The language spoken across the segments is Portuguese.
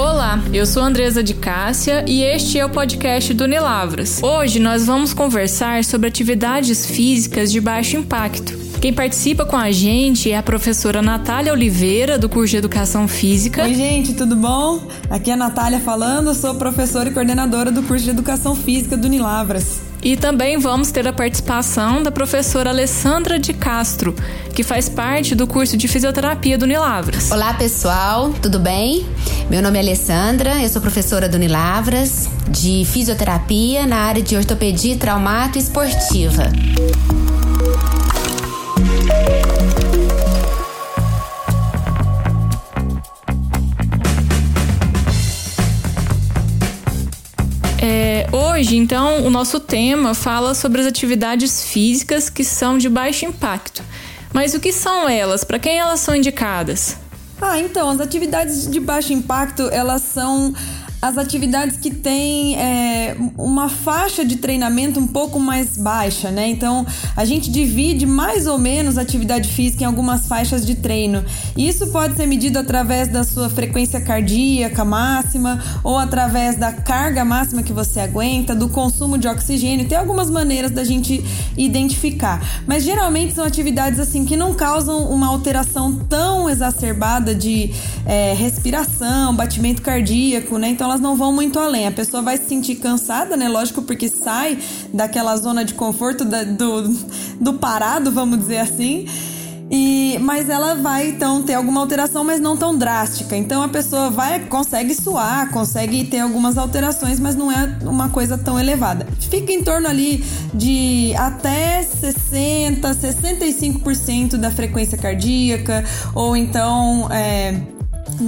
Olá, eu sou Andresa de Cássia e este é o podcast do Unilavras. Hoje nós vamos conversar sobre atividades físicas de baixo impacto. Quem participa com a gente é a professora Natália Oliveira, do curso de Educação Física. Oi, gente, tudo bom? Aqui é a Natália falando, sou professora e coordenadora do curso de Educação Física do Unilavras. E também vamos ter a participação da professora Alessandra de Castro, que faz parte do curso de fisioterapia do Unilavras. Olá, pessoal, tudo bem? Meu nome é Alessandra, eu sou professora do Unilavras de fisioterapia na área de ortopedia, traumato e esportiva. É, hoje, então, o nosso tema fala sobre as atividades físicas que são de baixo impacto. Mas o que são elas? Para quem elas são indicadas? Ah, então, as atividades de baixo impacto, elas são as atividades que têm é, uma faixa de treinamento um pouco mais baixa, né? Então a gente divide mais ou menos atividade física em algumas faixas de treino. Isso pode ser medido através da sua frequência cardíaca máxima ou através da carga máxima que você aguenta, do consumo de oxigênio. Tem algumas maneiras da gente identificar, mas geralmente são atividades assim que não causam uma alteração tão exacerbada de é, respiração, batimento cardíaco, né? Então elas não vão muito além. A pessoa vai se sentir cansada, né? Lógico, porque sai daquela zona de conforto da, do, do parado, vamos dizer assim. E, mas ela vai então ter alguma alteração, mas não tão drástica. Então a pessoa vai consegue suar, consegue ter algumas alterações, mas não é uma coisa tão elevada. Fica em torno ali de até 60, 65% da frequência cardíaca, ou então é,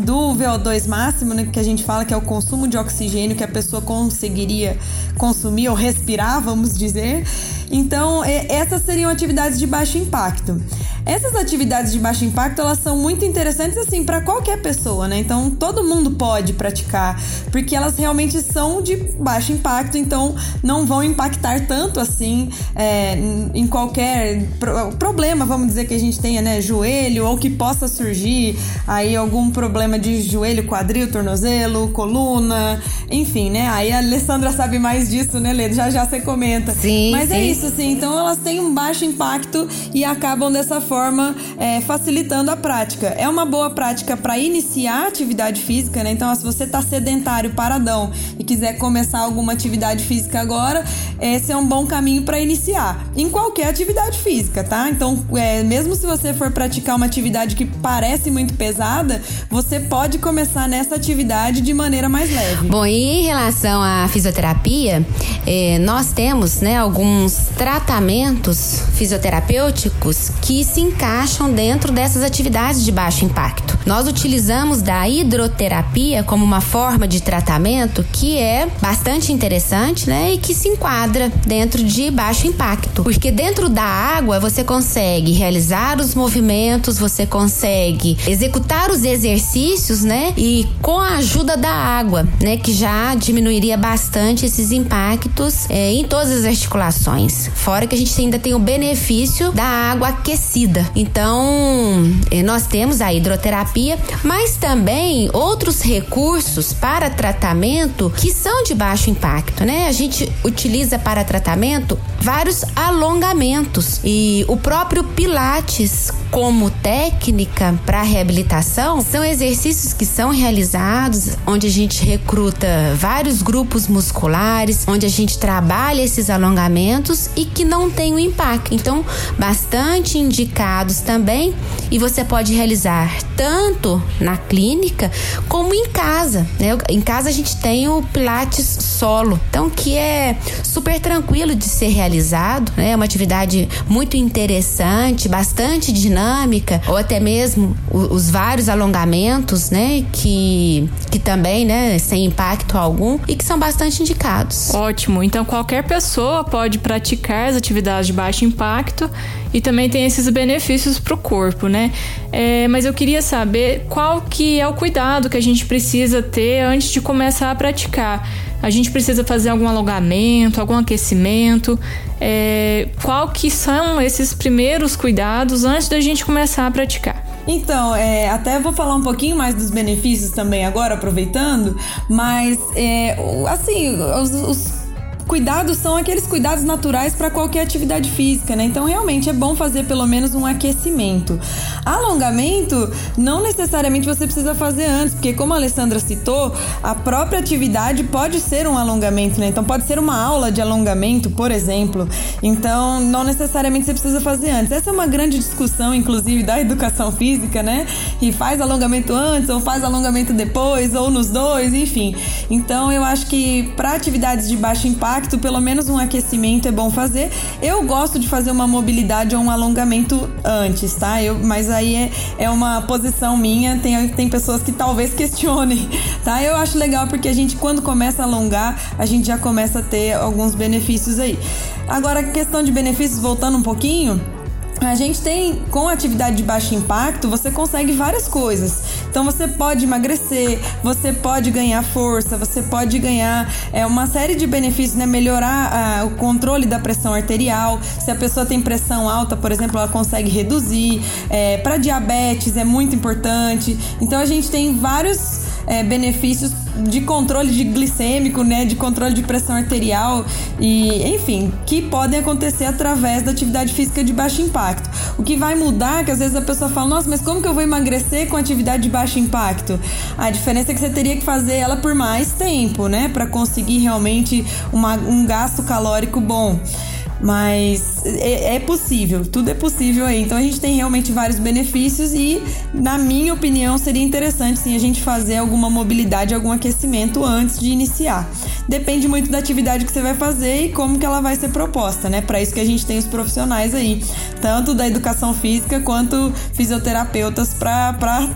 do VO2 máximo, né, que a gente fala que é o consumo de oxigênio que a pessoa conseguiria consumir ou respirar, vamos dizer. Então, essas seriam atividades de baixo impacto. Essas atividades de baixo impacto, elas são muito interessantes assim para qualquer pessoa, né? Então, todo mundo pode praticar, porque elas realmente são de baixo impacto, então não vão impactar tanto assim é, em qualquer pro problema, vamos dizer que a gente tenha, né, joelho ou que possa surgir aí algum problema de joelho, quadril, tornozelo, coluna, enfim, né? Aí a Alessandra sabe mais disso, né, Lê? Já já você comenta. Sim. Mas sim. é isso, assim. Então elas têm um baixo impacto e acabam dessa forma é, facilitando a prática. É uma boa prática para iniciar atividade física, né? Então, se você tá sedentário, paradão e quiser começar alguma atividade física agora, esse é um bom caminho para iniciar. Em qualquer atividade física, tá? Então, é, mesmo se você for praticar uma atividade que parece muito pesada, você pode começar nessa atividade de maneira mais leve. Bom, e em relação à fisioterapia, eh, nós temos né, alguns tratamentos fisioterapêuticos que se encaixam dentro dessas atividades de baixo impacto. Nós utilizamos da hidroterapia como uma forma de tratamento que é bastante interessante, né, e que se enquadra dentro de baixo impacto, porque dentro da água você consegue realizar os movimentos, você consegue executar os exercícios, né, e com a ajuda da água, né, que já diminuiria bastante esses impactos é, em todas as articulações. Fora que a gente ainda tem o benefício da água aquecida. Então, é, nós temos a hidroterapia, mas também outros recursos para tratamento que são de baixo impacto, né? A gente utiliza para tratamento vários alongamentos e o próprio Pilates como técnica para reabilitação são exercícios que são realizados onde a gente recruta vários grupos musculares, onde a gente trabalha esses alongamentos e que não tem o impacto. Então, bastante indicados também e você pode realizar tanto na clínica como em casa. Né? Em casa a gente tem o Pilates solo, então que é super tranquilo de ser realizado, né? É uma atividade muito interessante, bastante dinâmica, ou até mesmo os vários alongamentos, né? Que, que também, né? Sem impacto algum e que são bastante indicados. Ótimo. Então qualquer pessoa pode praticar as atividades de baixo impacto e também tem esses benefícios para o corpo, né? É, mas eu queria saber qual que é o cuidado que a gente precisa ter antes de começar a praticar. A gente precisa fazer algum alongamento, algum aquecimento. É, qual que são esses primeiros cuidados antes da gente começar a praticar? Então, é, até vou falar um pouquinho mais dos benefícios também agora, aproveitando, mas é, assim, os, os cuidados são aqueles cuidados naturais para qualquer atividade física, né? Então, realmente é bom fazer pelo menos um aquecimento. Alongamento, não necessariamente você precisa fazer antes, porque como a Alessandra citou, a própria atividade pode ser um alongamento, né? Então, pode ser uma aula de alongamento, por exemplo. Então, não necessariamente você precisa fazer antes. Essa é uma grande discussão, inclusive, da educação física, né? E faz alongamento antes, ou faz alongamento depois, ou nos dois, enfim. Então, eu acho que para atividades de baixo impacto, impacto, pelo menos um aquecimento é bom fazer. Eu gosto de fazer uma mobilidade ou um alongamento antes, tá? Eu, mas aí é, é uma posição minha, tem, tem pessoas que talvez questionem, tá? Eu acho legal porque a gente, quando começa a alongar, a gente já começa a ter alguns benefícios aí. Agora, questão de benefícios, voltando um pouquinho. A gente tem, com atividade de baixo impacto, você consegue várias coisas. Então você pode emagrecer, você pode ganhar força, você pode ganhar é, uma série de benefícios, né? Melhorar o controle da pressão arterial. Se a pessoa tem pressão alta, por exemplo, ela consegue reduzir. É, Para diabetes é muito importante. Então a gente tem vários é, benefícios de controle de glicêmico, né, de controle de pressão arterial e, enfim, que podem acontecer através da atividade física de baixo impacto. O que vai mudar é que às vezes a pessoa fala: "Nossa, mas como que eu vou emagrecer com atividade de baixo impacto?" A diferença é que você teria que fazer ela por mais tempo, né, para conseguir realmente uma, um gasto calórico bom. Mas é, é, possível, tudo é possível aí. Então a gente tem realmente vários benefícios e, na minha opinião, seria interessante sim a gente fazer alguma mobilidade, algum aquecimento antes de iniciar. Depende muito da atividade que você vai fazer e como que ela vai ser proposta, né? Para isso que a gente tem os profissionais aí, tanto da educação física quanto fisioterapeutas para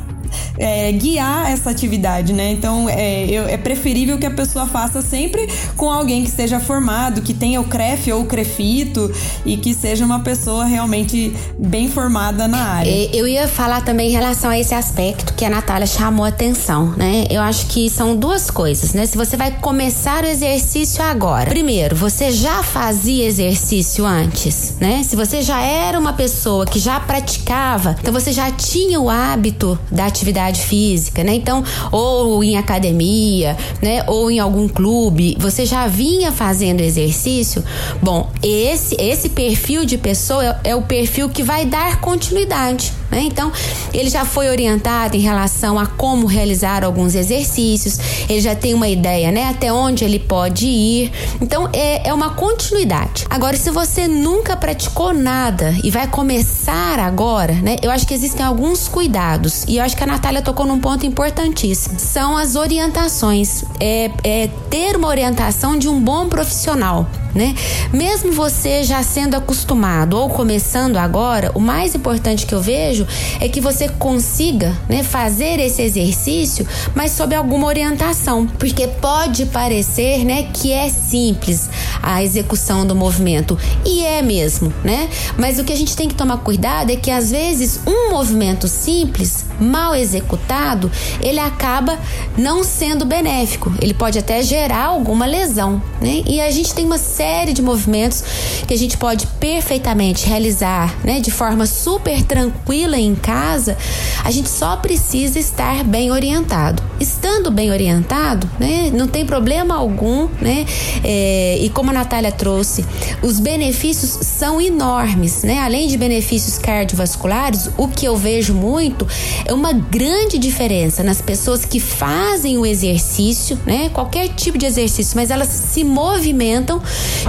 é, guiar essa atividade, né? Então é, eu, é preferível que a pessoa faça sempre com alguém que esteja formado, que tenha o CREF ou o CREFITO e que seja uma pessoa realmente bem formada na área. Eu ia falar também em relação a esse aspecto que a Natália chamou a atenção, né? Eu acho que são duas coisas, né? Se você vai começar o exercício agora, primeiro, você já fazia exercício antes, né? Se você já era uma pessoa que já praticava, então você já tinha o hábito da atividade física, né? Então, ou em academia, né? Ou em algum clube, você já vinha fazendo exercício. Bom, esse esse perfil de pessoa é, é o perfil que vai dar continuidade. Né? Então, ele já foi orientado em relação a como realizar alguns exercícios, ele já tem uma ideia, né? Até onde ele pode ir. Então, é, é uma continuidade. Agora, se você nunca praticou nada e vai começar agora, né? Eu acho que existem alguns cuidados e eu acho que a Natália tocou num ponto importantíssimo. São as orientações. É, é ter uma orientação de um bom profissional né? Mesmo você já sendo acostumado ou começando agora, o mais importante que eu vejo é que você consiga, né, fazer esse exercício, mas sob alguma orientação, porque pode parecer, né, que é simples a execução do movimento e é mesmo, né? Mas o que a gente tem que tomar cuidado é que às vezes um movimento simples, mal executado, ele acaba não sendo benéfico. Ele pode até gerar alguma lesão, né? E a gente tem uma série série de movimentos que a gente pode perfeitamente realizar, né, de forma super tranquila em casa. A gente só precisa estar bem orientado. Estando bem orientado, né, não tem problema algum, né? É, e como a Natália trouxe, os benefícios são enormes, né? Além de benefícios cardiovasculares, o que eu vejo muito é uma grande diferença nas pessoas que fazem o exercício, né? Qualquer tipo de exercício, mas elas se movimentam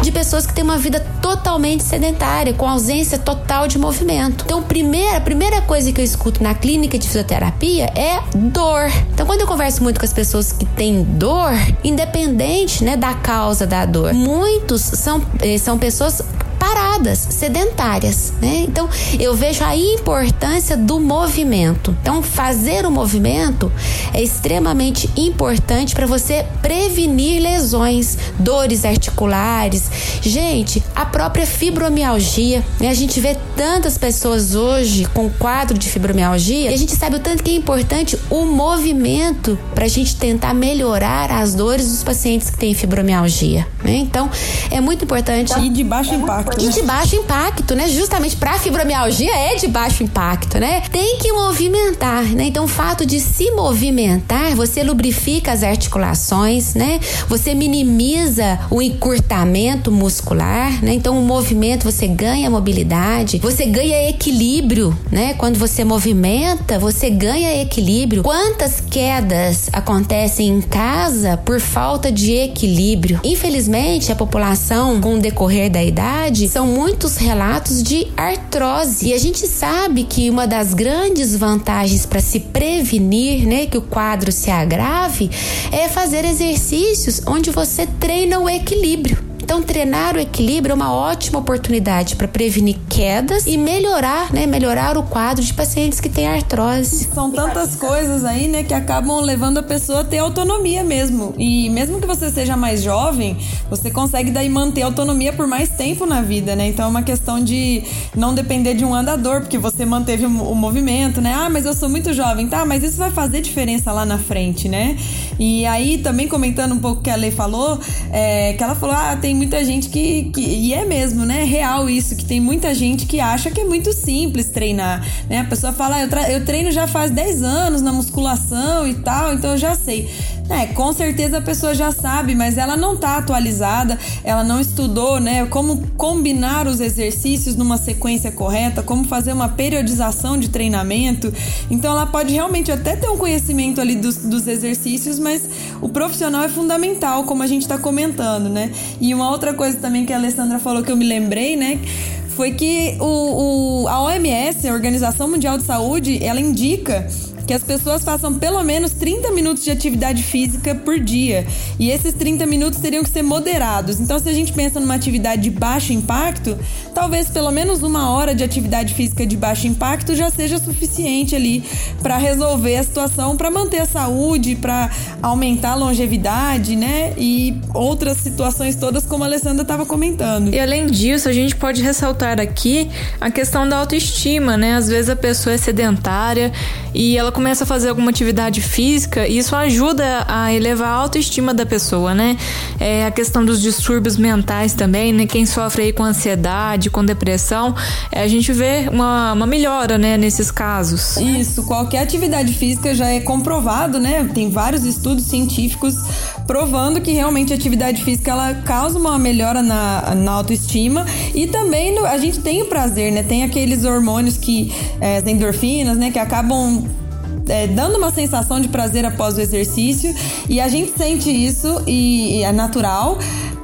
de pessoas que têm uma vida totalmente sedentária, com ausência total de movimento. Então, primeira, a primeira coisa que eu escuto na clínica de fisioterapia é dor. Então, quando eu converso muito com as pessoas que têm dor, independente né, da causa da dor, muitos são, eh, são pessoas paradas, sedentárias, né? Então, eu vejo a importância do movimento. Então, fazer o movimento é extremamente importante para você prevenir lesões, dores articulares. Gente, a própria fibromialgia, né? A gente vê tantas pessoas hoje com quadro de fibromialgia e a gente sabe o tanto que é importante o movimento para a gente tentar melhorar as dores dos pacientes que têm fibromialgia, né? Então, é muito importante. E de baixo impacto impacto. E de baixo impacto, né? Justamente para fibromialgia é de baixo impacto, né? Tem que movimentar, né? Então o fato de se movimentar, você lubrifica as articulações, né? Você minimiza o encurtamento muscular, né? Então o movimento você ganha mobilidade, você ganha equilíbrio, né? Quando você movimenta, você ganha equilíbrio. Quantas quedas acontecem em casa por falta de equilíbrio? Infelizmente, a população com o decorrer da idade são muitos relatos de artrose. E a gente sabe que uma das grandes vantagens para se prevenir, né, que o quadro se agrave, é fazer exercícios onde você treina o equilíbrio. Então, treinar o equilíbrio é uma ótima oportunidade para prevenir quedas e melhorar, né? Melhorar o quadro de pacientes que têm artrose. São tantas coisas aí, né, que acabam levando a pessoa a ter autonomia mesmo. E mesmo que você seja mais jovem, você consegue daí manter autonomia por mais tempo na vida, né? Então é uma questão de não depender de um andador, porque você manteve o, movimento, né? Ah, mas eu sou muito jovem, tá? Mas isso vai fazer diferença lá na frente, né? E aí, também comentando um pouco o que a Lei falou, é, que ela falou: ah, tem muita gente que, que. E é mesmo, né? É real isso, que tem muita gente que acha que é muito simples treinar. Né? A pessoa fala, ah, eu, eu treino já faz 10 anos na musculação e tal, então eu já sei. É, com certeza a pessoa já sabe, mas ela não está atualizada, ela não estudou, né? Como combinar os exercícios numa sequência correta, como fazer uma periodização de treinamento. Então ela pode realmente até ter um conhecimento ali dos, dos exercícios, mas o profissional é fundamental, como a gente está comentando, né? E uma outra coisa também que a Alessandra falou que eu me lembrei, né? Foi que o, o a OMS, a Organização Mundial de Saúde, ela indica que as pessoas façam pelo menos 30 minutos de atividade física por dia. E esses 30 minutos teriam que ser moderados. Então, se a gente pensa numa atividade de baixo impacto, talvez pelo menos uma hora de atividade física de baixo impacto já seja suficiente ali para resolver a situação, para manter a saúde, para aumentar a longevidade, né? E outras situações todas, como a Alessandra estava comentando. E além disso, a gente pode ressaltar aqui a questão da autoestima, né? Às vezes a pessoa é sedentária e ela começa a fazer alguma atividade física, isso ajuda a elevar a autoestima da pessoa, né? É a questão dos distúrbios mentais também, né? Quem sofre aí com ansiedade, com depressão, é, a gente vê uma, uma melhora, né, nesses casos. Isso, qualquer atividade física já é comprovado, né? Tem vários estudos científicos provando que realmente a atividade física ela causa uma melhora na, na autoestima e também no, a gente tem o prazer, né? Tem aqueles hormônios que, é, as endorfinas, né, que acabam é, dando uma sensação de prazer após o exercício e a gente sente isso e, e é natural.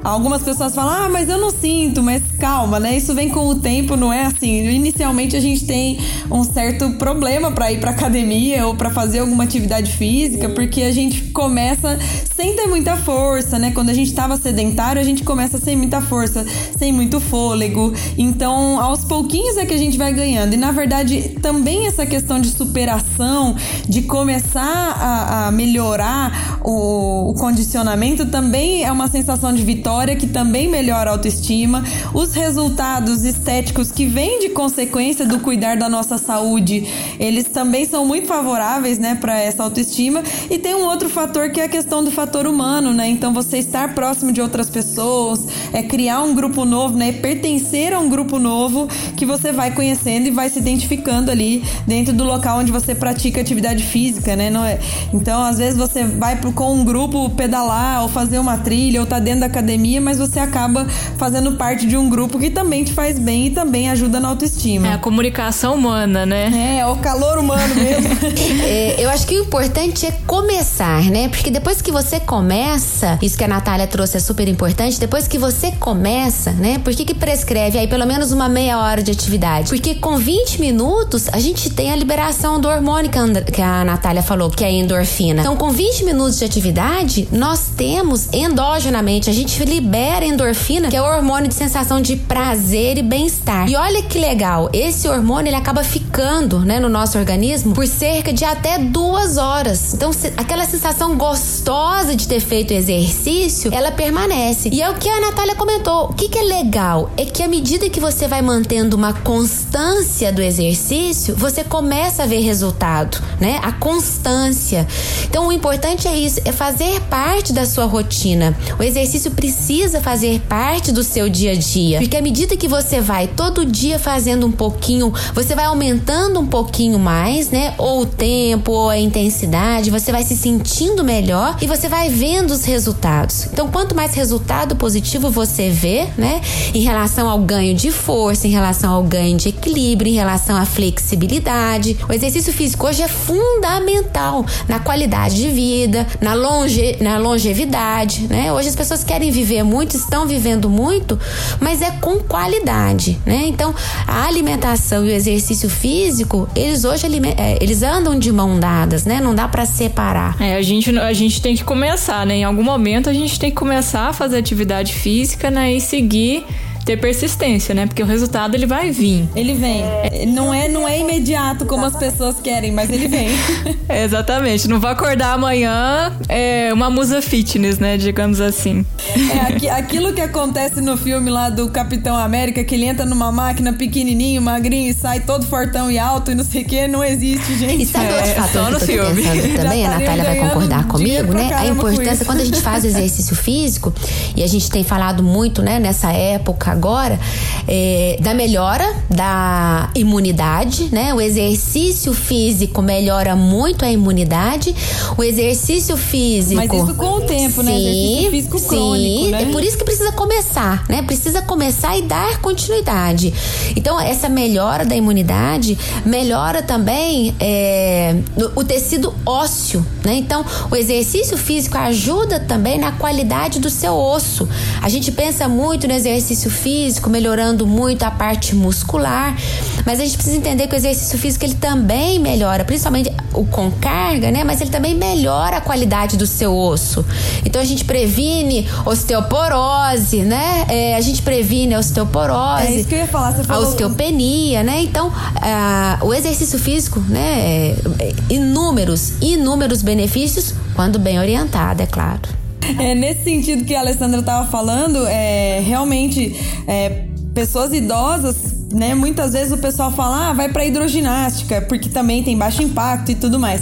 Algumas pessoas falam, ah, mas eu não sinto, mas calma, né? Isso vem com o tempo, não é assim. Inicialmente a gente tem um certo problema para ir para academia ou para fazer alguma atividade física, porque a gente começa sem ter muita força, né? Quando a gente estava sedentário, a gente começa sem muita força, sem muito fôlego. Então, aos pouquinhos é que a gente vai ganhando. E na verdade, também essa questão de superação, de começar a, a melhorar o, o condicionamento, também é uma sensação de vitória que também melhora a autoestima, os resultados estéticos que vêm de consequência do cuidar da nossa saúde, eles também são muito favoráveis, né, para essa autoestima. E tem um outro fator que é a questão do fator humano, né? Então você estar próximo de outras pessoas, é criar um grupo novo, né, pertencer a um grupo novo que você vai conhecendo e vai se identificando ali dentro do local onde você pratica atividade física, né? Não é? Então, às vezes você vai com um grupo pedalar ou fazer uma trilha ou tá dentro da academia academia, mas você acaba fazendo parte de um grupo que também te faz bem e também ajuda na autoestima. É a comunicação humana, né? É, é o calor humano mesmo. é, eu acho que o importante é começar, né? Porque depois que você começa, isso que a Natália trouxe é super importante, depois que você começa, né? Por que, que prescreve aí pelo menos uma meia hora de atividade? Porque com 20 minutos a gente tem a liberação do hormônio que a Natália falou, que é a endorfina. Então, com 20 minutos de atividade, nós temos endogenamente, a gente libera endorfina, que é o hormônio de sensação de prazer e bem-estar. E olha que legal, esse hormônio ele acaba ficando, né, no nosso organismo por cerca de até duas horas. Então, aquela sensação gostosa de ter feito exercício, ela permanece. E é o que a Natália comentou. O que, que é legal é que à medida que você vai mantendo uma constância do exercício, você começa a ver resultado, né? A constância. Então, o importante é isso é fazer parte da sua rotina. O exercício precisa fazer parte do seu dia a dia. Porque à medida que você vai todo dia fazendo um pouquinho, você vai aumentando um pouquinho mais, né? Ou o tempo, ou a intensidade, você vai se sentindo melhor e você vai vendo os resultados. Então, quanto mais resultado positivo você vê, né? Em relação ao ganho de força, em relação ao ganho de equilíbrio, em relação à flexibilidade. O exercício físico hoje é fundamental na qualidade de vida, na, longe, na longevidade, né? Hoje as pessoas querem viver muito, estão vivendo muito, mas é com qualidade, né? Então, a alimentação e o exercício físico, eles hoje é, eles andam de mão dadas, né? Não dá para separar. É, a gente, a gente tem que começar, né? Em algum momento a gente tem que começar a fazer atividade física, né? E seguir ter persistência, né? Porque o resultado ele vai vir. Ele vem. Não é, não é imediato como as pessoas querem, mas ele vem. é, exatamente. Não vai acordar amanhã é uma musa fitness, né? Digamos assim. É aquilo que acontece no filme lá do Capitão América, que ele entra numa máquina pequenininho, magrinho e sai todo fortão e alto e não sei o que, não existe, gente. E sabe é, outro fator no que eu tô filme. também, a Natália vai concordar comigo, né? A importância quando a gente faz exercício físico, e a gente tem falado muito, né, nessa época agora, é, da melhora da imunidade, né? O exercício físico melhora muito a imunidade. O exercício físico. Mas isso com o tempo, sim, né? Exercício físico crônico, sim, né? É por isso que precisa começar, né? Precisa começar e dar continuidade. Então, essa melhora da imunidade melhora também é, o tecido ósseo, né? Então, o exercício físico ajuda também na qualidade do seu osso. A gente pensa muito no exercício físico físico, melhorando muito a parte muscular. Mas a gente precisa entender que o exercício físico ele também melhora, principalmente o com carga, né? Mas ele também melhora a qualidade do seu osso. Então a gente previne osteoporose, né? É, a gente previne a osteoporose. É isso que eu ia falar, você falou... A osteopenia, né? Então o exercício físico, né? É, inúmeros, inúmeros benefícios quando bem orientado, é claro. É, nesse sentido que a Alessandra estava falando, é, realmente, é, pessoas idosas, né? Muitas vezes o pessoal fala, ah, vai para hidroginástica, porque também tem baixo impacto e tudo mais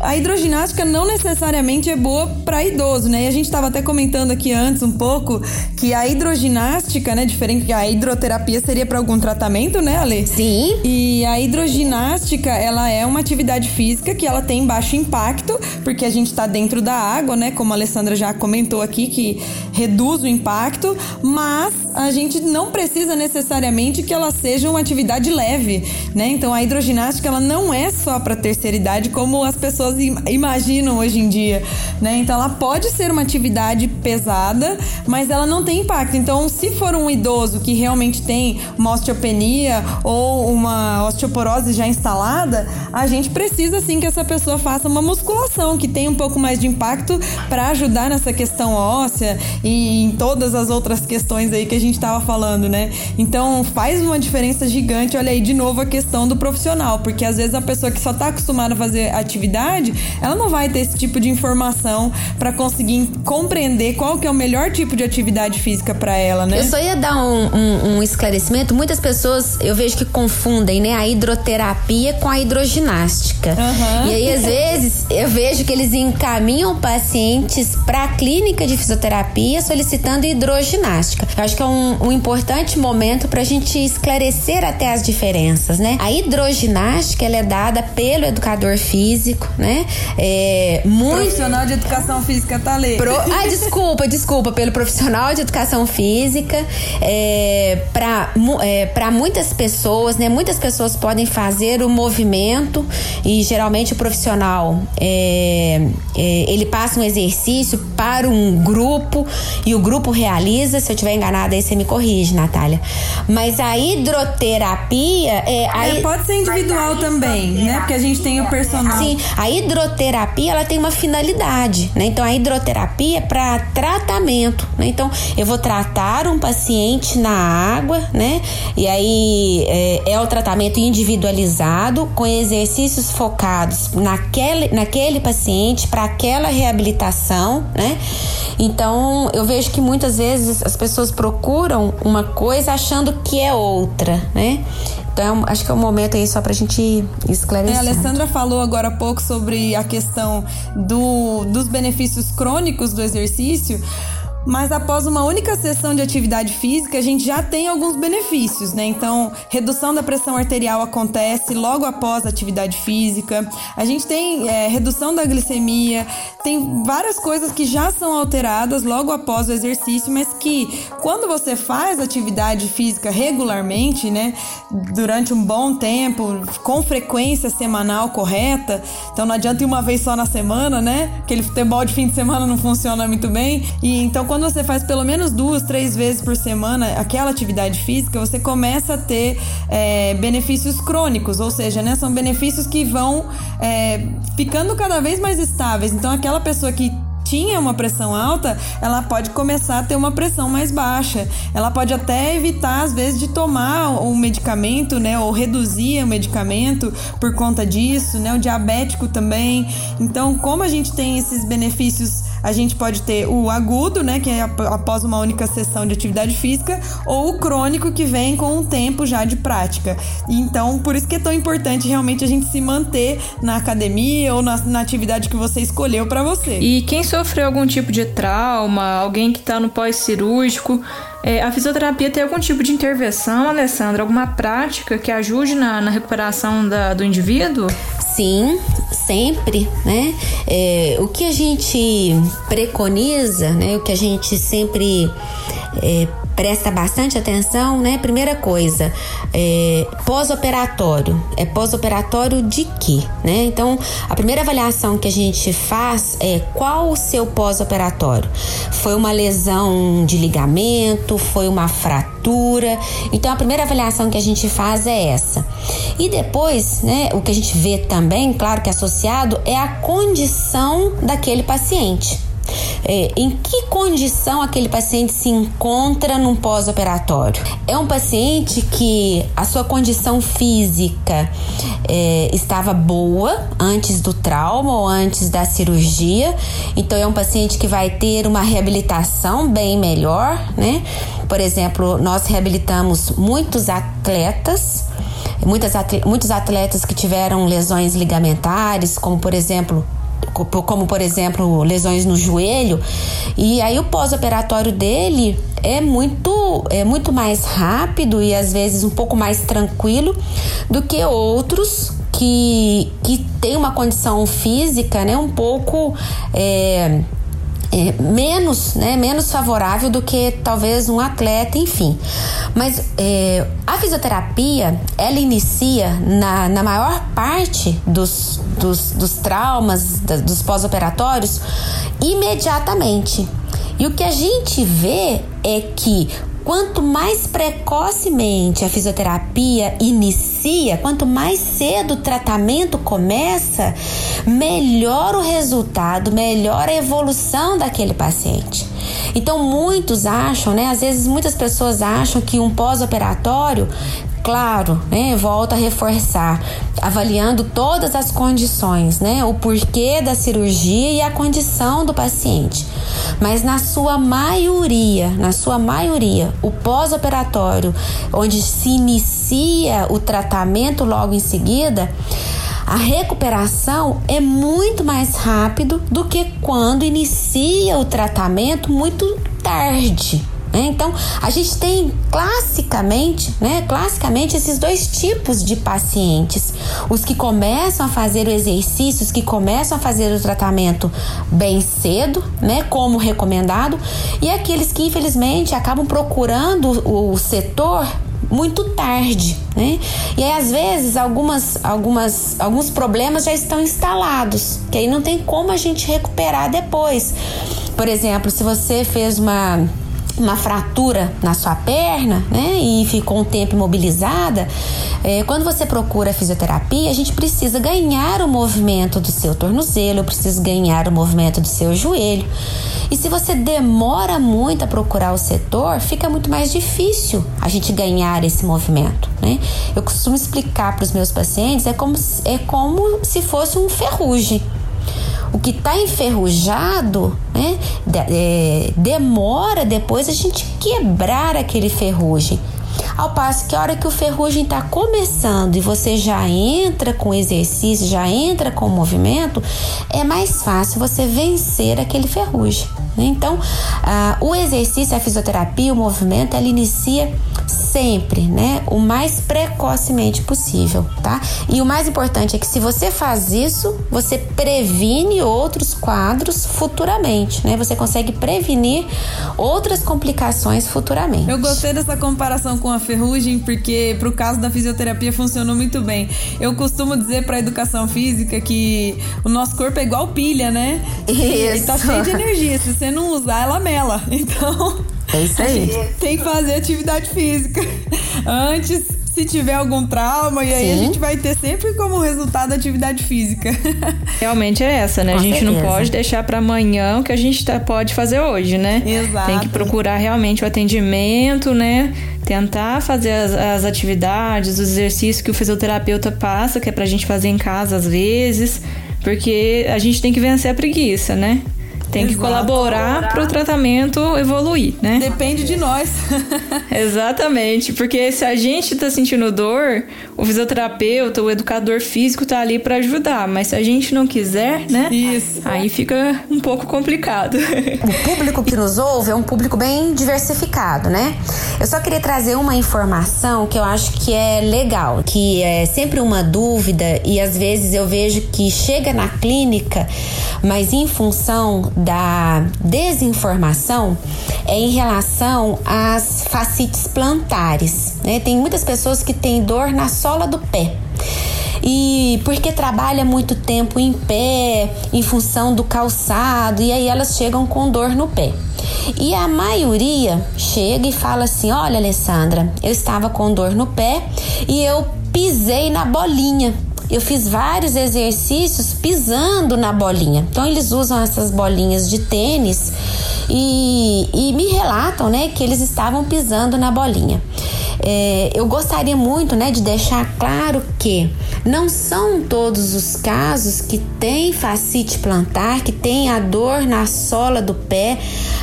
a hidroginástica não necessariamente é boa para idoso, né? E a gente estava até comentando aqui antes um pouco que a hidroginástica, né, diferente a hidroterapia seria para algum tratamento, né, Ale? Sim. E a hidroginástica, ela é uma atividade física que ela tem baixo impacto, porque a gente está dentro da água, né, como a Alessandra já comentou aqui que reduz o impacto, mas a gente não precisa necessariamente que ela seja uma atividade leve, né? Então a hidroginástica ela não é só para terceira idade como as pessoas pessoas imaginam hoje em dia, né? Então ela pode ser uma atividade pesada, mas ela não tem impacto. Então, se for um idoso que realmente tem uma osteopenia ou uma osteoporose já instalada, a gente precisa sim que essa pessoa faça uma musculação que tenha um pouco mais de impacto para ajudar nessa questão óssea e em todas as outras questões aí que a gente estava falando, né? Então, faz uma diferença gigante. Olha aí de novo a questão do profissional, porque às vezes a pessoa que só está acostumada a fazer atividade ela não vai ter esse tipo de informação para conseguir compreender qual que é o melhor tipo de atividade física para ela, né? Eu só ia dar um, um, um, esclarecimento. Muitas pessoas eu vejo que confundem, né, a hidroterapia com a hidroginástica. Uhum. E aí às vezes eu vejo que eles encaminham pacientes para a clínica de fisioterapia solicitando hidroginástica. Eu acho que é um, um importante momento para a gente esclarecer até as diferenças, né? A hidroginástica ela é dada pelo educador físico, né? É, muito... Profissional de educação física tá ali. Pro... Ah, desculpa, desculpa, pelo profissional de educação física. É, para é, pra muitas pessoas, né? Muitas pessoas podem fazer o movimento e geralmente o profissional é, é, ele passa um exercício para um grupo e o grupo realiza. Se eu estiver enganada, aí você me corrige, Natália. Mas a hidroterapia é. A... é pode ser individual também, né? Porque a gente tem o personal. Sim, a hidroterapia ela tem uma finalidade, né? Então a hidroterapia é para tratamento, né? Então eu vou tratar um paciente na água, né? E aí é, é o tratamento individualizado com exercícios focados naquele, naquele paciente para aquela reabilitação, né? Então eu vejo que muitas vezes as pessoas procuram uma coisa achando que é outra, né? Então, acho que é um momento aí só pra gente esclarecer. É, a Alessandra falou agora há pouco sobre a questão do, dos benefícios crônicos do exercício. Mas após uma única sessão de atividade física, a gente já tem alguns benefícios, né? Então, redução da pressão arterial acontece logo após a atividade física. A gente tem é, redução da glicemia, tem várias coisas que já são alteradas logo após o exercício, mas que quando você faz atividade física regularmente, né, durante um bom tempo, com frequência semanal correta, então não adianta ir uma vez só na semana, né? Aquele futebol de fim de semana não funciona muito bem. E então quando você faz pelo menos duas, três vezes por semana aquela atividade física, você começa a ter é, benefícios crônicos, ou seja, né, são benefícios que vão é, ficando cada vez mais estáveis. Então aquela pessoa que tinha uma pressão alta, ela pode começar a ter uma pressão mais baixa. Ela pode até evitar, às vezes, de tomar um medicamento, né? Ou reduzir o medicamento por conta disso, né? O diabético também. Então, como a gente tem esses benefícios, a gente pode ter o agudo, né? Que é após uma única sessão de atividade física, ou o crônico, que vem com um tempo já de prática. Então, por isso que é tão importante realmente a gente se manter na academia ou na, na atividade que você escolheu para você. E quem sofreu algum tipo de trauma, alguém que está no pós-cirúrgico, é, a fisioterapia tem algum tipo de intervenção, Alessandra? Alguma prática que ajude na, na recuperação da, do indivíduo? Sim, sempre, né? É, o que a gente preconiza, né? O que a gente sempre é, presta bastante atenção, né? Primeira coisa, é, pós-operatório. É pós-operatório de quê, né? Então, a primeira avaliação que a gente faz é qual o seu pós-operatório. Foi uma lesão de ligamento? Foi uma fratura? Então, a primeira avaliação que a gente faz é essa. E depois, né, o que a gente vê também, claro que associado, é a condição daquele paciente é, em que condição aquele paciente se encontra num pós-operatório. É um paciente que a sua condição física é, estava boa antes do trauma ou antes da cirurgia, então é um paciente que vai ter uma reabilitação bem melhor, né? Por exemplo, nós reabilitamos muitos atletas muitas muitos atletas que tiveram lesões ligamentares, como por exemplo como por exemplo lesões no joelho, e aí o pós-operatório dele é muito é muito mais rápido e às vezes um pouco mais tranquilo do que outros que, que tem uma condição física né, um pouco é, é, menos, né, menos favorável do que talvez um atleta, enfim. Mas é, a fisioterapia, ela inicia na, na maior parte dos, dos, dos traumas, da, dos pós-operatórios, imediatamente. E o que a gente vê é que Quanto mais precocemente a fisioterapia inicia, quanto mais cedo o tratamento começa, melhor o resultado, melhor a evolução daquele paciente. Então muitos acham, né? Às vezes muitas pessoas acham que um pós-operatório claro, né, volta a reforçar, avaliando todas as condições, né, o porquê da cirurgia e a condição do paciente. Mas na sua maioria, na sua maioria, o pós-operatório, onde se inicia o tratamento logo em seguida, a recuperação é muito mais rápido do que quando inicia o tratamento muito tarde. Né? Então, a gente tem classicamente, né, classicamente esses dois tipos de pacientes: os que começam a fazer o exercício, os que começam a fazer o tratamento bem cedo, né, como recomendado, e aqueles que infelizmente acabam procurando o setor muito tarde, né? E aí, às vezes algumas, algumas, alguns problemas já estão instalados, que aí não tem como a gente recuperar depois. Por exemplo, se você fez uma uma fratura na sua perna, né, e ficou um tempo imobilizada, é, quando você procura fisioterapia, a gente precisa ganhar o movimento do seu tornozelo, precisa ganhar o movimento do seu joelho. E se você demora muito a procurar o setor, fica muito mais difícil a gente ganhar esse movimento, né? Eu costumo explicar para os meus pacientes é como é como se fosse um ferrugem. O que está enferrujado, né, é, demora depois a gente quebrar aquele ferrugem. Ao passo que a hora que o ferrugem está começando e você já entra com exercício, já entra com movimento, é mais fácil você vencer aquele ferrugem. Então, ah, o exercício, a fisioterapia, o movimento, ela inicia sempre, né? O mais precocemente possível, tá? E o mais importante é que se você faz isso, você previne outros quadros futuramente, né? Você consegue prevenir outras complicações futuramente. Eu gostei dessa comparação com a ferrugem porque pro caso da fisioterapia funcionou muito bem. Eu costumo dizer para educação física que o nosso corpo é igual pilha, né? Isso. E tá cheio de energia. Se você não usar, ela mela. Então, é isso aí. Tem que fazer atividade física antes se tiver algum trauma, e Sim. aí a gente vai ter sempre como resultado a atividade física. Realmente é essa, né? Com a gente certeza. não pode deixar para amanhã o que a gente tá, pode fazer hoje, né? Exato. Tem que procurar realmente o atendimento, né? Tentar fazer as, as atividades, os exercícios que o fisioterapeuta passa, que é pra gente fazer em casa às vezes, porque a gente tem que vencer a preguiça, né? Tem Exato. que colaborar para o tratamento evoluir, né? Depende de nós. Exatamente, porque se a gente está sentindo dor, o fisioterapeuta, o educador físico está ali para ajudar, mas se a gente não quiser, né? Isso. Aí fica um pouco complicado. O público que nos ouve é um público bem diversificado, né? Eu só queria trazer uma informação que eu acho que é legal, que é sempre uma dúvida e às vezes eu vejo que chega na clínica, mas em função da desinformação é em relação às fascites plantares. Né? Tem muitas pessoas que têm dor na sola do pé. E porque trabalha muito tempo em pé, em função do calçado, e aí elas chegam com dor no pé. E a maioria chega e fala assim: Olha, Alessandra, eu estava com dor no pé e eu pisei na bolinha eu fiz vários exercícios pisando na bolinha. Então eles usam essas bolinhas de tênis e, e me relatam, né, que eles estavam pisando na bolinha. É, eu gostaria muito né, de deixar claro que não são todos os casos que tem facite plantar, que tem a dor na sola do pé,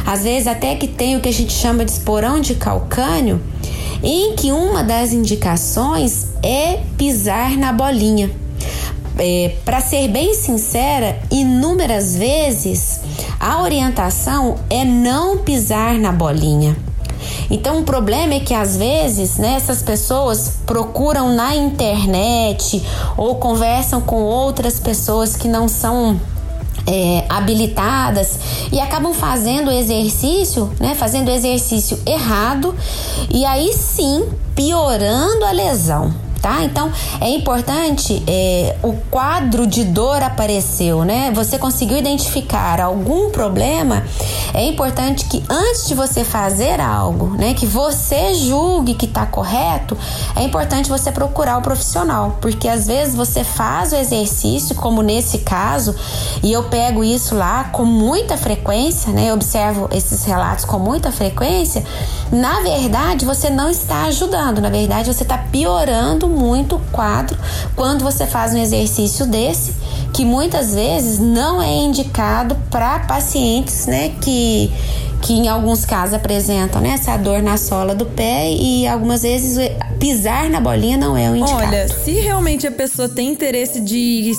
às vezes até que tem o que a gente chama de esporão de calcânio, em que uma das indicações é pisar na bolinha. É, Para ser bem sincera, inúmeras vezes a orientação é não pisar na bolinha. Então o problema é que às vezes né, essas pessoas procuram na internet ou conversam com outras pessoas que não são é, habilitadas e acabam fazendo exercício, né? Fazendo exercício errado e aí sim piorando a lesão tá? Então é importante é, o quadro de dor apareceu, né? Você conseguiu identificar algum problema? É importante que antes de você fazer algo, né, que você julgue que está correto, é importante você procurar o profissional, porque às vezes você faz o exercício, como nesse caso, e eu pego isso lá com muita frequência, né? Eu observo esses relatos com muita frequência. Na verdade, você não está ajudando, na verdade, você está piorando muito quadro quando você faz um exercício desse, que muitas vezes não é indicado para pacientes, né, que que em alguns casos apresentam né, essa dor na sola do pé e algumas vezes pisar na bolinha não é o indicado. Olha, se realmente a pessoa tem interesse de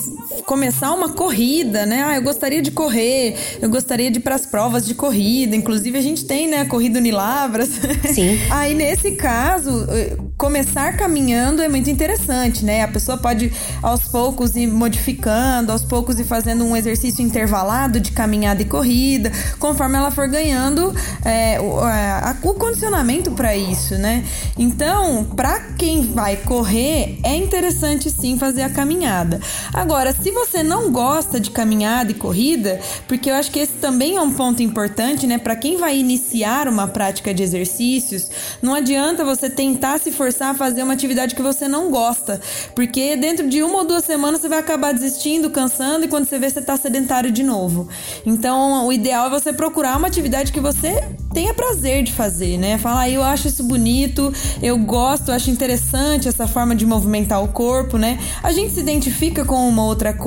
começar uma corrida, né? Ah, eu gostaria de correr, eu gostaria de ir para as provas de corrida. Inclusive, a gente tem, né, a corrida Unilabras. Sim. Aí, nesse caso, eh, começar caminhando é muito interessante, né? A pessoa pode, aos poucos, ir modificando, aos poucos, ir fazendo um exercício intervalado de caminhada e corrida, conforme ela for ganhando é, o, a, o condicionamento para isso, né? Então, para quem vai correr, é interessante sim fazer a caminhada. Agora, se você não gosta de caminhada e corrida, porque eu acho que esse também é um ponto importante, né? Para quem vai iniciar uma prática de exercícios, não adianta você tentar se for forçar a fazer uma atividade que você não gosta, porque dentro de uma ou duas semanas você vai acabar desistindo, cansando e quando você vê você tá sedentário de novo. Então, o ideal é você procurar uma atividade que você tenha prazer de fazer, né? Falar, ah, eu acho isso bonito, eu gosto, eu acho interessante essa forma de movimentar o corpo, né? A gente se identifica com uma outra coisa.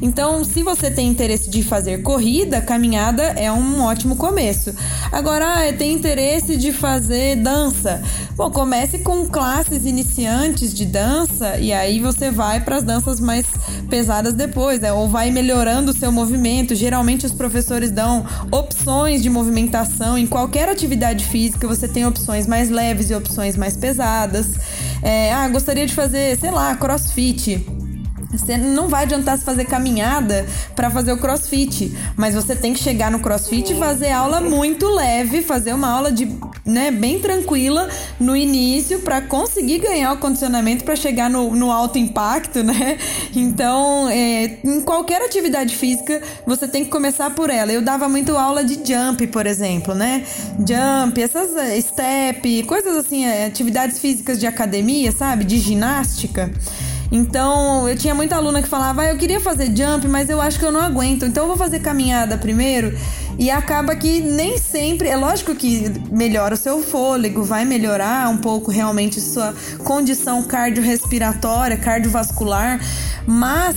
Então, se você tem interesse de fazer corrida, caminhada é um ótimo começo. Agora, ah, tem interesse de fazer dança. Bom, comece com classes iniciantes de dança e aí você vai para as danças mais pesadas depois, né? ou vai melhorando o seu movimento. Geralmente os professores dão opções de movimentação em qualquer atividade física você tem opções mais leves e opções mais pesadas. É, ah, gostaria de fazer, sei lá, crossfit. Você não vai adiantar se fazer caminhada para fazer o crossfit, mas você tem que chegar no crossfit e fazer aula muito leve, fazer uma aula de, né, bem tranquila no início para conseguir ganhar o condicionamento para chegar no, no, alto impacto, né? Então, é, em qualquer atividade física, você tem que começar por ela. Eu dava muito aula de jump, por exemplo, né? Jump, essas é, step, coisas assim, é, atividades físicas de academia, sabe? De ginástica. Então, eu tinha muita aluna que falava, ah, eu queria fazer jump, mas eu acho que eu não aguento, então eu vou fazer caminhada primeiro. E acaba que nem sempre, é lógico que melhora o seu fôlego, vai melhorar um pouco realmente sua condição cardiorrespiratória, cardiovascular, mas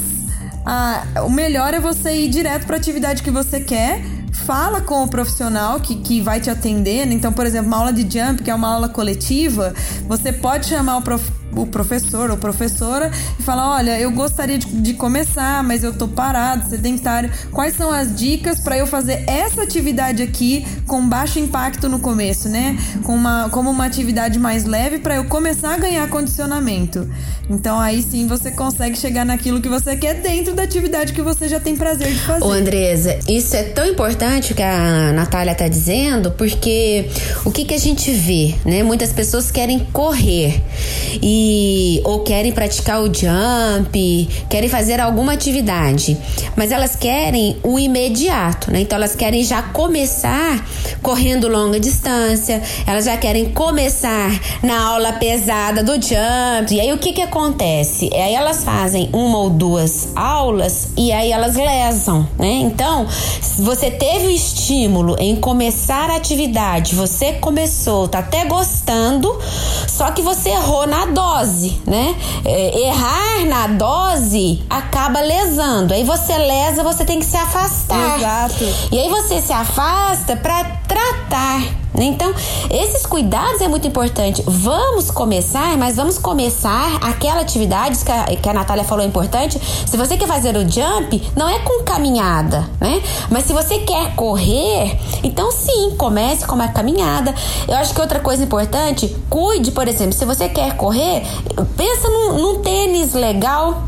ah, o melhor é você ir direto para a atividade que você quer fala com o profissional que, que vai te atender. Então, por exemplo, uma aula de jump, que é uma aula coletiva, você pode chamar o, prof, o professor ou professora e falar: olha, eu gostaria de, de, começar, mas eu tô parado, sedentário. Quais são as dicas para eu fazer essa atividade aqui com baixo impacto no começo, né? Com uma, como uma atividade mais leve para eu começar a ganhar condicionamento. Então aí sim você consegue chegar naquilo que você quer dentro da atividade que você já tem prazer de fazer. Ô Andresa, isso é tão importante que a Natália tá dizendo, porque o que que a gente vê, né? Muitas pessoas querem correr e y ou querem praticar o jump, querem fazer alguma atividade, mas elas querem o imediato, né? Então elas querem já começar correndo longa distância, elas já querem começar na aula pesada do jump. E aí o que que acontece? Aí elas fazem uma ou duas aulas e aí elas lesam, né? Então, você teve o estímulo em começar a atividade, você começou, tá até gostando, só que você errou na dose, né? É, errar na dose acaba lesando. Aí você lesa, você tem que se afastar. Exato. E aí você se afasta para tratar. Né? Então, esses cuidados é muito importante. Vamos começar, mas vamos começar aquela atividade que a, que a Natália falou importante. Se você quer fazer o jump, não é com caminhada, né? Mas se você quer correr, então sim, comece com uma caminhada. Eu acho que outra coisa importante, cuide, por exemplo, se você quer correr, pensa num, num tênis legal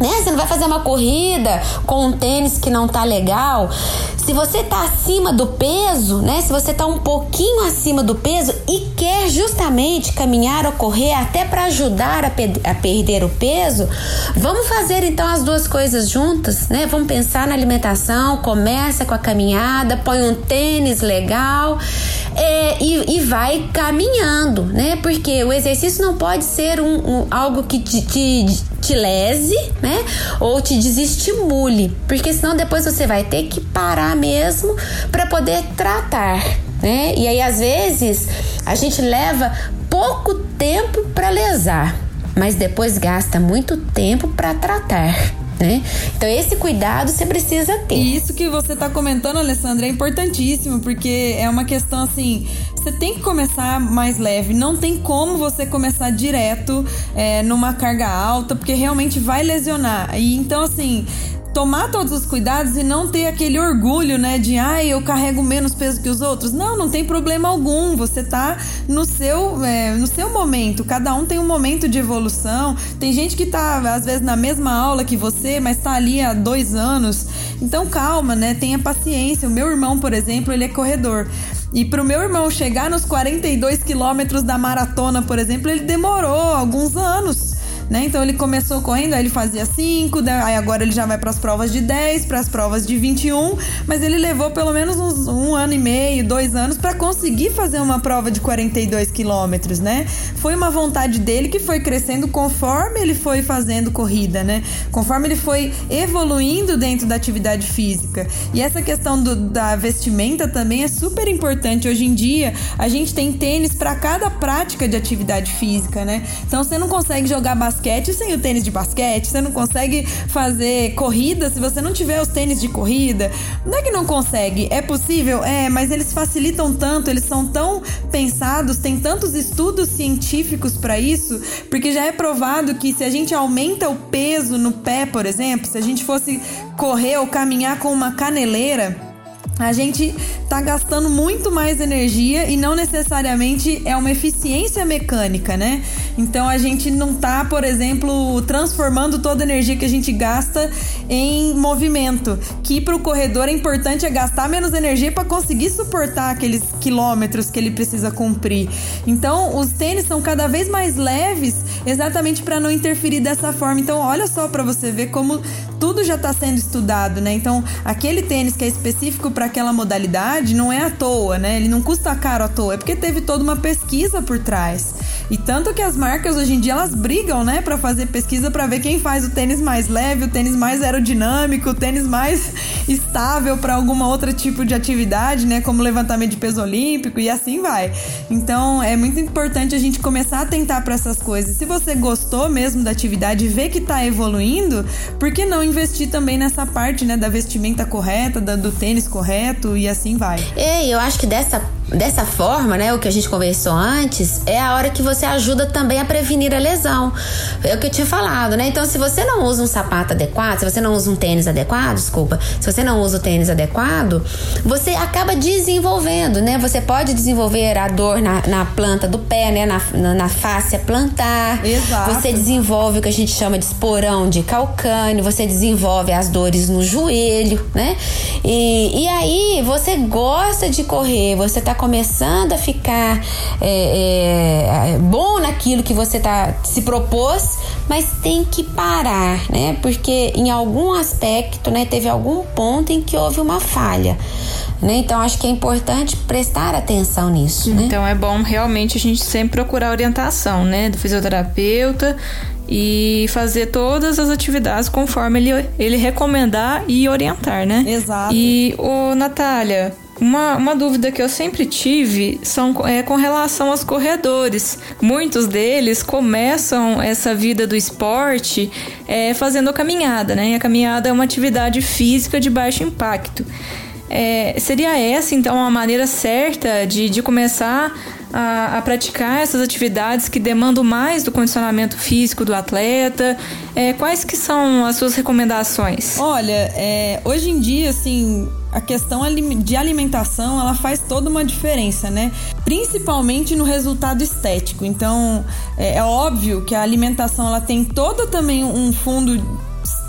né? Você não vai fazer uma corrida com um tênis que não tá legal. Se você tá acima do peso, né? Se você tá um pouquinho acima do peso e quer justamente caminhar ou correr até para ajudar a, pe a, perder o peso, vamos fazer então as duas coisas juntas, né? Vamos pensar na alimentação, começa com a caminhada, põe um tênis legal é, e, e, vai caminhando, né? Porque o exercício não pode ser um, um algo que te, te, te lese, né? Ou te desestimule, porque senão depois você vai ter que parar mesmo para poder tratar, né? E aí às vezes a gente leva pouco tempo para lesar, mas depois gasta muito tempo para tratar né? Então esse cuidado você precisa ter. E isso que você está comentando, Alessandra, é importantíssimo, porque é uma questão assim, você tem que começar mais leve, não tem como você começar direto é, numa carga alta, porque realmente vai lesionar. E então assim, tomar todos os cuidados e não ter aquele orgulho, né, de ai, eu carrego menos peso que os outros. Não, não tem problema algum. Você tá no seu, é, no seu momento. Cada um tem um momento de evolução. Tem gente que tá, às vezes, na mesma aula que você, mas tá ali há dois anos. Então, calma, né? Tenha paciência. O meu irmão, por exemplo, ele é corredor. E pro meu irmão chegar nos 42 quilômetros da maratona, por exemplo, ele demorou alguns anos né? Então ele começou correndo, aí ele fazia 5, aí agora ele já vai para as provas de 10, para as provas de 21, mas ele levou pelo menos uns um ano e meio, dois anos para conseguir fazer uma prova de 42 quilômetros, né? Foi uma vontade dele que foi crescendo conforme ele foi fazendo corrida, né? Conforme ele foi evoluindo dentro da atividade física. E essa questão do, da vestimenta também é super importante. Hoje em dia, a gente tem tênis para cada prática de atividade física, né? Então você não consegue jogar basquete sem o tênis de basquete, você não consegue fazer corrida se você não tiver os tênis de corrida. Não é que não consegue, é possível, é, mas eles facilitam tanto, eles são tão pensados, tem tantos estudos científicos para isso, porque já é provado que se a gente aumenta o peso no pé, por exemplo, se a gente fosse correr ou caminhar com uma caneleira, a gente tá gastando muito mais energia e não necessariamente é uma eficiência mecânica, né? Então a gente não tá, por exemplo, transformando toda a energia que a gente gasta em movimento, que para o corredor é importante é gastar menos energia para conseguir suportar aqueles quilômetros que ele precisa cumprir. Então, os tênis são cada vez mais leves, exatamente para não interferir dessa forma. Então, olha só para você ver como tudo já está sendo estudado, né? Então, aquele tênis que é específico para aquela modalidade não é à toa, né? Ele não custa caro à toa, é porque teve toda uma pesquisa por trás. E tanto que as marcas hoje em dia elas brigam, né, para fazer pesquisa para ver quem faz o tênis mais leve, o tênis mais aerodinâmico, o tênis mais estável para alguma outra tipo de atividade, né, como levantamento de peso olímpico e assim vai. Então, é muito importante a gente começar a atentar para essas coisas. Se você gostou mesmo da atividade e vê que está evoluindo, por que não investir também nessa parte, né, da vestimenta correta, da, do tênis correto e assim vai? E eu acho que dessa dessa forma, né, o que a gente conversou antes, é a hora que você ajuda também a prevenir a lesão. É o que eu tinha falado, né? Então, se você não usa um sapato adequado, se você não usa um tênis adequado, desculpa, se você não usa o tênis adequado, você acaba desenvolvendo, né? Você pode desenvolver a dor na, na planta do pé, né? Na, na, na face plantar. Exato. Você desenvolve o que a gente chama de esporão de calcâneo, você desenvolve as dores no joelho, né? E, e aí, você gosta de correr, você tá começando a ficar é, é, bom naquilo que você tá, se propôs, mas tem que parar, né? Porque em algum aspecto, né, teve algum ponto em que houve uma falha. Né? Então acho que é importante prestar atenção nisso. Né? Então é bom realmente a gente sempre procurar orientação, né, do fisioterapeuta e fazer todas as atividades conforme ele, ele recomendar e orientar, né? Exato. E o Natália, uma, uma dúvida que eu sempre tive são, é com relação aos corredores. Muitos deles começam essa vida do esporte é, fazendo caminhada, né? E a caminhada é uma atividade física de baixo impacto. É, seria essa, então, a maneira certa de, de começar a, a, praticar essas atividades que demandam mais do condicionamento físico do atleta? É, quais que são as suas recomendações? Olha, é, hoje em dia, assim, a questão de alimentação ela faz toda uma diferença, né? Principalmente no resultado estético. Então é, é óbvio que a alimentação ela tem todo também um fundo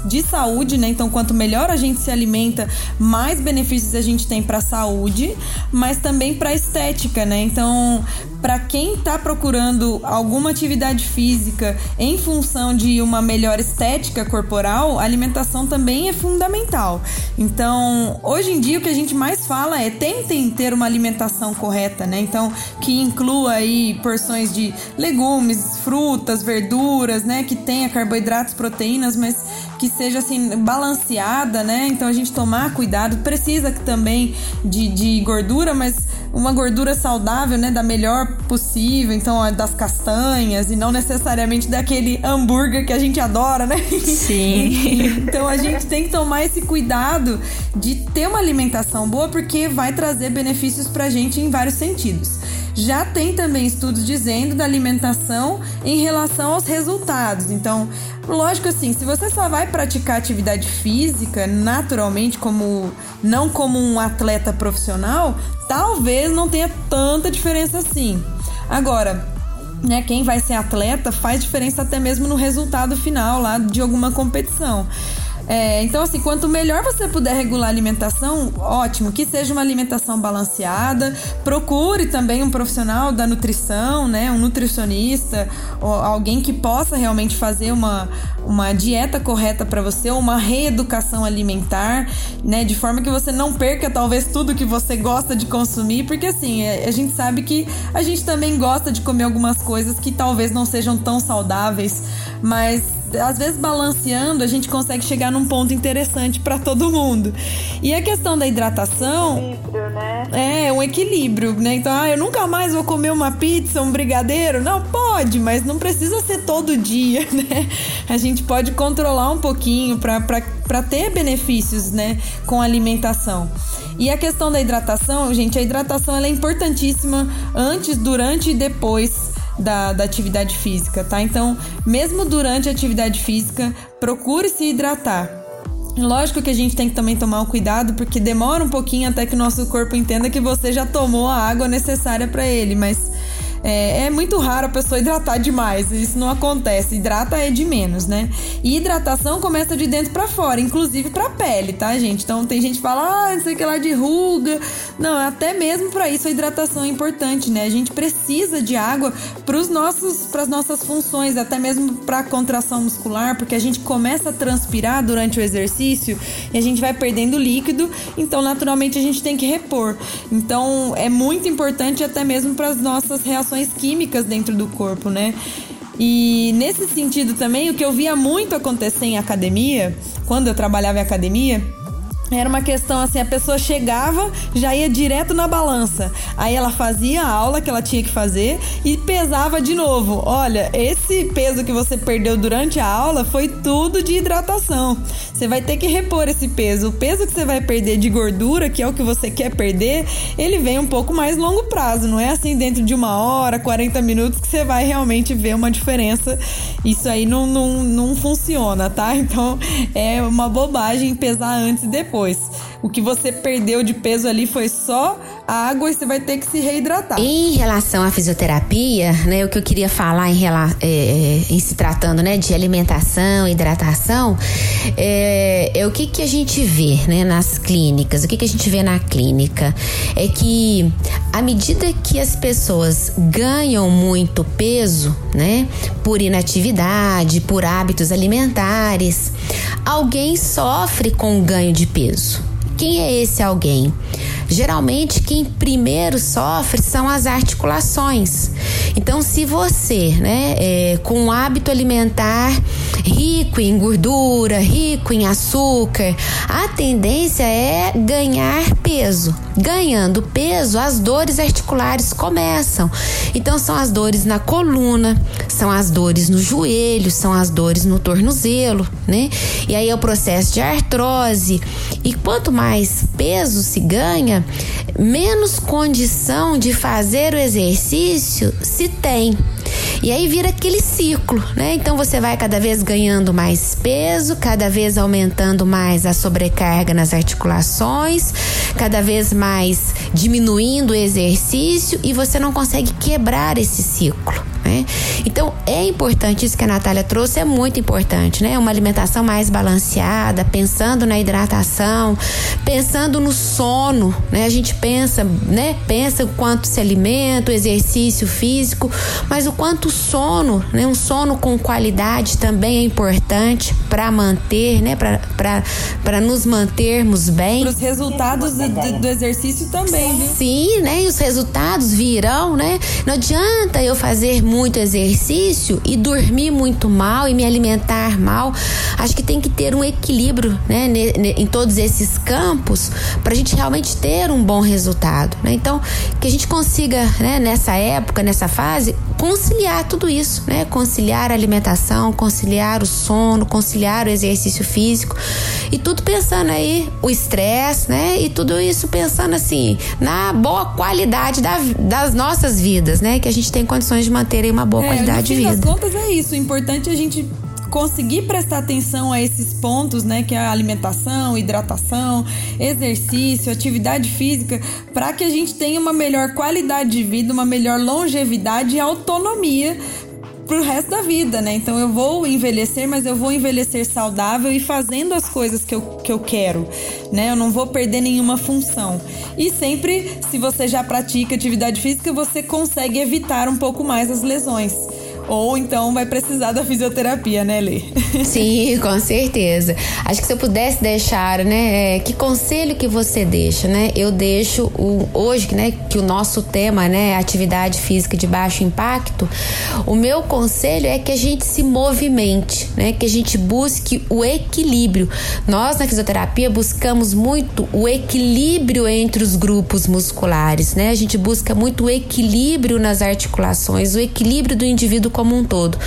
de saúde, né? Então, quanto melhor a gente se alimenta, mais benefícios a gente tem para a saúde, mas também para estética, né? Então, para quem está procurando alguma atividade física em função de uma melhor estética corporal, a alimentação também é fundamental. Então, hoje em dia o que a gente mais fala é tentem ter uma alimentação correta, né? Então, que inclua aí porções de legumes, frutas, verduras, né, que tenha carboidratos, proteínas, mas que seja assim balanceada, né? Então a gente tomar cuidado, precisa também de, de gordura, mas uma gordura saudável, né, da melhor possível, então das castanhas e não necessariamente daquele hambúrguer que a gente adora, né? Sim. então a gente tem que tomar esse cuidado de ter uma alimentação boa porque vai trazer benefícios pra gente em vários sentidos. Já tem também estudos dizendo da alimentação em relação aos resultados. Então, lógico assim, se você só vai praticar atividade física naturalmente como não como um atleta profissional, talvez não tenha tanta diferença assim. Agora, né, quem vai ser atleta faz diferença até mesmo no resultado final lá de alguma competição. É, então, assim, quanto melhor você puder regular a alimentação, ótimo, que seja uma alimentação balanceada. Procure também um profissional da nutrição, né? Um nutricionista, alguém que possa realmente fazer uma, uma dieta correta para você, uma reeducação alimentar, né? De forma que você não perca talvez tudo que você gosta de consumir, porque assim, é, a gente sabe que a gente também gosta de comer algumas coisas que talvez não sejam tão saudáveis, mas às vezes balanceando a gente consegue chegar num ponto interessante para todo mundo. E a questão da hidratação equilíbrio, né? é um equilíbrio, né? Então, ah, eu nunca mais vou comer uma pizza, um brigadeiro. Não pode, mas não precisa ser todo dia, né? A gente pode controlar um pouquinho para ter benefícios, né, com a alimentação. E a questão da hidratação, gente, a hidratação ela é importantíssima antes, durante e depois da, da atividade física, tá? Então, mesmo durante a atividade física, procure se hidratar. Lógico que a gente tem que também tomar um cuidado, porque demora um pouquinho até que o nosso corpo entenda que você já tomou a água necessária para ele, mas é, é, muito raro a pessoa hidratar demais, isso não acontece. Hidrata é de menos, né? E hidratação começa de dentro para fora, inclusive para pele, tá, gente? Então tem gente que fala, ah, não sei o que lá de ruga. Não, até mesmo para isso a hidratação é importante, né? A gente precisa de água para os nossos, para as nossas funções, até mesmo para contração muscular, porque a gente começa a transpirar durante o exercício e a gente vai perdendo líquido, então naturalmente a gente tem que repor. Então é muito importante até mesmo para as nossas reações reações químicas dentro do corpo, né? E nesse sentido também, o que eu via muito acontecer em academia, quando eu trabalhava em academia, era uma questão assim, a pessoa chegava, já ia direto na balança. Aí ela fazia a aula que ela tinha que fazer e pesava de novo. Olha, esse peso que você perdeu durante a aula foi tudo de hidratação. Você vai ter que repor esse peso. O peso que você vai perder de gordura, que é o que você quer perder, ele vem um pouco mais longo prazo. Não é assim dentro de uma hora, 40 minutos que você vai realmente ver uma diferença. Isso aí não, não, não funciona, tá? Então é uma bobagem pesar antes e depois depois. O que você perdeu de peso ali foi só a água e você vai ter que se reidratar. Em relação à fisioterapia, né, o que eu queria falar em, é, é, em se tratando né, de alimentação, hidratação, é, é, o que, que a gente vê né, nas clínicas, o que, que a gente vê na clínica é que à medida que as pessoas ganham muito peso, né, por inatividade, por hábitos alimentares, alguém sofre com o ganho de peso. Quem é esse alguém? Geralmente quem primeiro sofre são as articulações. Então, se você, né, é, com um hábito alimentar rico em gordura, rico em açúcar, a tendência é ganhar peso. Ganhando peso, as dores articulares começam. Então, são as dores na coluna, são as dores no joelho, são as dores no tornozelo, né? E aí é o processo de artrose. E quanto mais peso se ganha, menos condição de fazer o exercício se tem. E aí vira aquele ciclo, né? Então você vai cada vez ganhando mais peso, cada vez aumentando mais a sobrecarga nas articulações, cada vez mais diminuindo o exercício e você não consegue quebrar esse ciclo. Né? Então é importante isso que a Natália trouxe, é muito importante, né? Uma alimentação mais balanceada, pensando na hidratação, pensando no sono, né? A gente pensa, né? Pensa o quanto se alimenta, o exercício físico, mas o quanto o sono, né? Um sono com qualidade também é importante para manter, né? Para nos mantermos bem. Para os resultados do, do, exercício também, viu? Sim, né? E os resultados virão, né? Não adianta eu fazer muito exercício e dormir muito mal e me alimentar mal. Acho que tem que ter um equilíbrio né, em todos esses campos para a gente realmente ter um bom resultado. Né? Então, que a gente consiga, né, nessa época, nessa fase, conciliar tudo isso, né? Conciliar a alimentação, conciliar o sono, conciliar o exercício físico e tudo pensando aí o estresse, né? E tudo isso pensando assim na boa qualidade da, das nossas vidas, né? Que a gente tem condições de manter uma boa é, qualidade de vida. No contas é isso. O importante é a gente conseguir prestar atenção a esses pontos, né, que é a alimentação, hidratação, exercício, atividade física, para que a gente tenha uma melhor qualidade de vida, uma melhor longevidade e autonomia pro resto da vida, né? Então eu vou envelhecer, mas eu vou envelhecer saudável e fazendo as coisas que eu, que eu quero, né? Eu não vou perder nenhuma função. E sempre, se você já pratica atividade física, você consegue evitar um pouco mais as lesões. Ou então vai precisar da fisioterapia, né, Lê? Sim, com certeza. Acho que se eu pudesse deixar, né, é, que conselho que você deixa, né? Eu deixo o hoje, né, que o nosso tema, né, atividade física de baixo impacto, o meu conselho é que a gente se movimente, né, que a gente busque o equilíbrio. Nós na fisioterapia buscamos muito o equilíbrio entre os grupos musculares, né? A gente busca muito o equilíbrio nas articulações, o equilíbrio do indivíduo como um todo.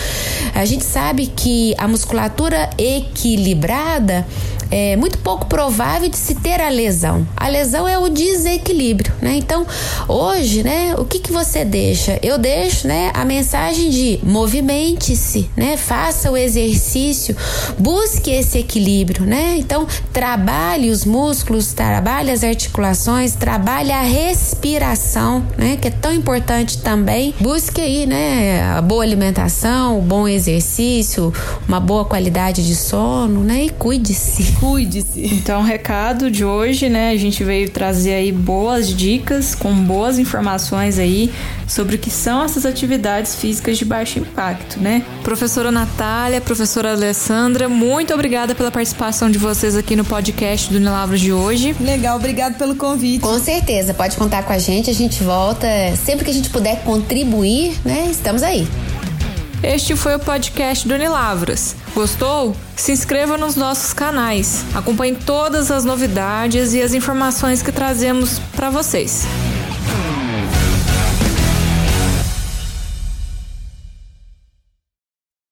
A gente sabe que a musculatura equilibrada é muito pouco provável de se ter a lesão. A lesão é o desequilíbrio, né? Então, hoje, né, o que que você deixa? Eu deixo, né, a mensagem de movimente-se, né? Faça o exercício, busque esse equilíbrio, né? Então, trabalhe os músculos, trabalhe as articulações, trabalhe a respiração, né, que é tão importante também. Busque aí, né, a boa alimentação, o bom exercício, uma boa qualidade de sono, né? E cuide-se. Cuide-se. Então, o recado de hoje, né? A gente veio trazer aí boas dicas, com boas informações aí sobre o que são essas atividades físicas de baixo impacto, né? Professora Natália, professora Alessandra, muito obrigada pela participação de vocês aqui no podcast do Unilavros de hoje. Legal, obrigado pelo convite. Com certeza, pode contar com a gente, a gente volta sempre que a gente puder contribuir, né? Estamos aí. Este foi o podcast do Unilavras. Gostou? Se inscreva nos nossos canais. Acompanhe todas as novidades e as informações que trazemos para vocês.